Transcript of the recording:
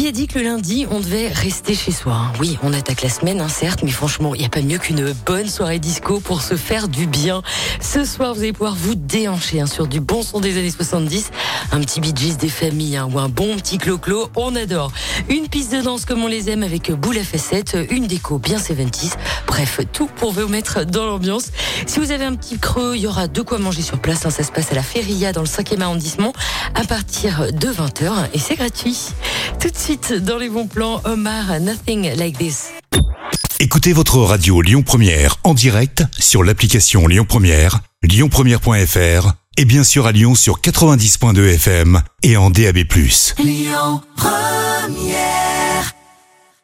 Qui a dit que le lundi, on devait rester chez soi hein? Oui, on attaque la semaine, hein, certes, mais franchement, il n'y a pas mieux qu'une bonne soirée disco pour se faire du bien. Ce soir, vous allez pouvoir vous déhancher hein, sur du bon son des années 70, un petit Bee Gees des familles ou un bon petit clo-clo, on adore. Une piste de danse comme on les aime avec boule à facettes, une déco bien 70s, bref, tout pour vous mettre dans l'ambiance. Si vous avez un petit creux, il y aura de quoi manger sur place, ça se passe à la Feria dans le 5e arrondissement à partir de 20h et c'est gratuit. Tout de suite, dans les bons plans, Omar, Nothing Like This. Écoutez votre radio Lyon Première en direct sur l'application Lyon Première, lyonpremière.fr et bien sûr à Lyon sur 90.2 FM et en DAB+. Lyon Première